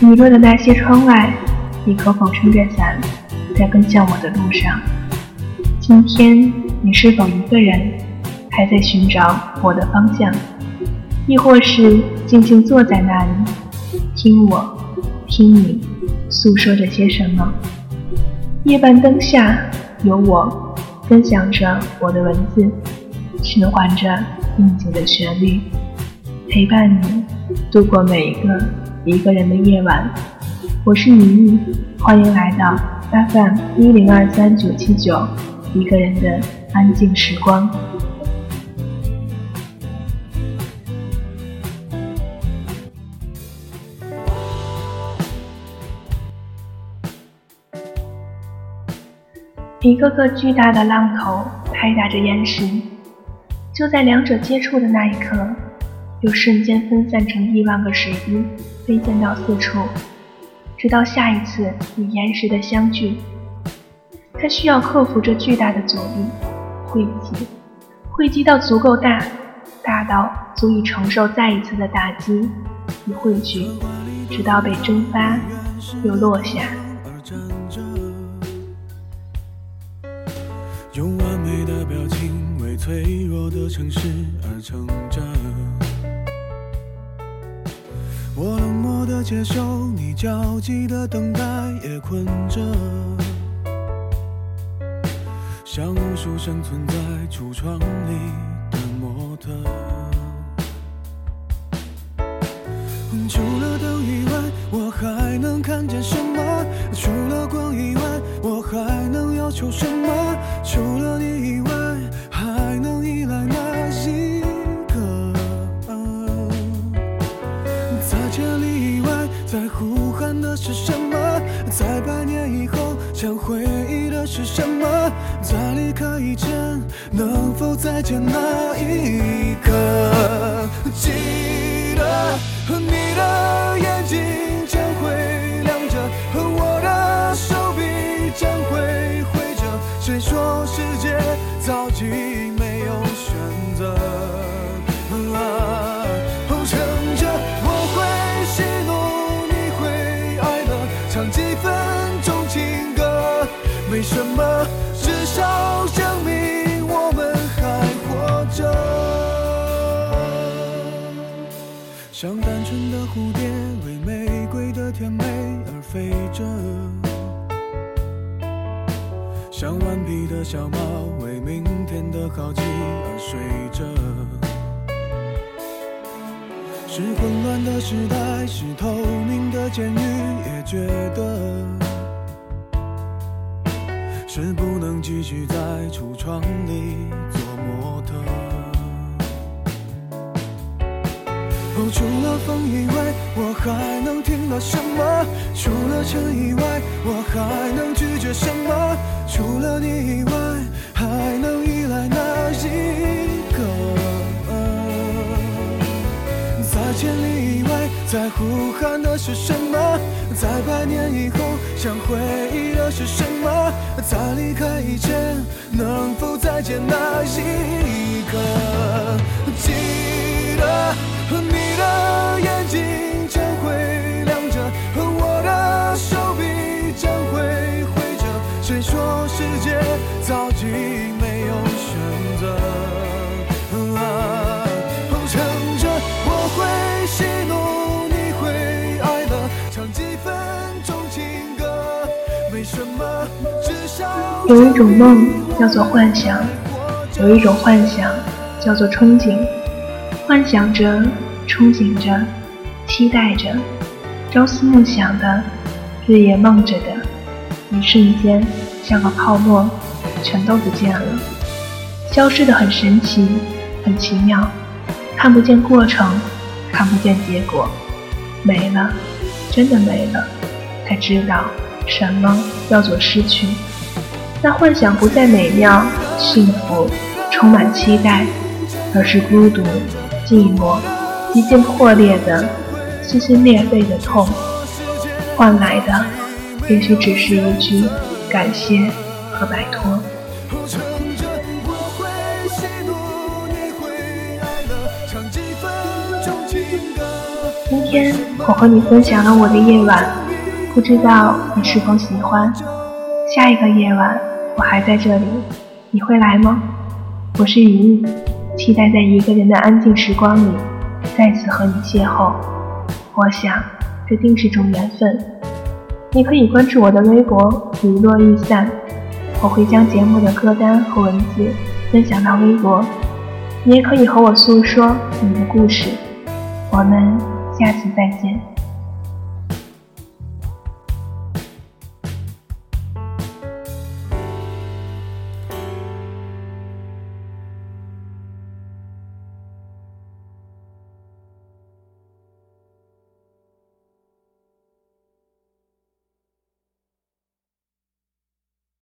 雨落的那些窗外，你可否撑着伞，在奔向我的路上？今天你是否一个人，还在寻找我的方向？亦或是静静坐在那里，听我，听你诉说着些什么？夜半灯下，有我分享着我的文字，循环着应景的旋律，陪伴你度过每一个一个人的夜晚。我是妮妮，欢迎来到 FM 一零二三九七九，一个人的安静时光。一个个巨大的浪头拍打着岩石，就在两者接触的那一刻，又瞬间分散成亿万个水滴，飞溅到四处，直到下一次与岩石的相聚。它需要克服这巨大的阻力，汇集，汇集到足够大，大到足以承受再一次的打击与汇聚，直到被蒸发又落下。用完美的表情为脆弱的城市而撑着，我冷漠的接受你焦急的等待，也困着，像无数生存在橱窗里的模特。除了灯以外，我还能看见什么？除了光以外，我还能要求什么？千里以外，在呼喊的是什么？在百年以后，想回忆的是什么？在离开以前，能否再见那一刻？记得。你的眼睛将会亮着，和我的手臂将会挥着。谁说世界早已唱几分钟情歌，没什么，至少证明我们还活着。像单纯的蝴蝶，为玫瑰的甜美而飞着；像顽皮的小猫，为明天的好奇而睡着。是混乱的时代，是透明的监狱，也觉得是不能继续在橱窗里做模特。哦除了风以外，我还能听到什么？除了尘以外，我还能拒绝什么？除了你以外，还能依赖哪一千里以外，在呼喊的是什么？在百年以后，想回忆的是什么？在离开以前，能否再见那一刻？记得。你的眼睛将会亮着，我的手臂将会挥着。谁说世界早已有一种梦叫做幻想，有一种幻想叫做憧憬。幻想着，憧憬着，期待着，朝思暮想的，日夜梦着的，一瞬间像个泡沫，全都不见了，消失的很神奇，很奇妙，看不见过程，看不见结果，没了，真的没了，才知道什么叫做失去。那幻想不再美妙、幸福、充满期待，而是孤独。寂寞，一件破裂的、撕心裂肺的痛，换来的也许只是一句感谢和摆脱。今天我和你分享了我的夜晚，不知道你是否喜欢。下一个夜晚我还在这里，你会来吗？我是雨翼，期待在一个人的安静时光里再次和你邂逅。我想这定是种缘分。你可以关注我的微博“雨落玉散”，我会将节目的歌单和文字分享到微博。你也可以和我诉说你的故事。我们下次再见。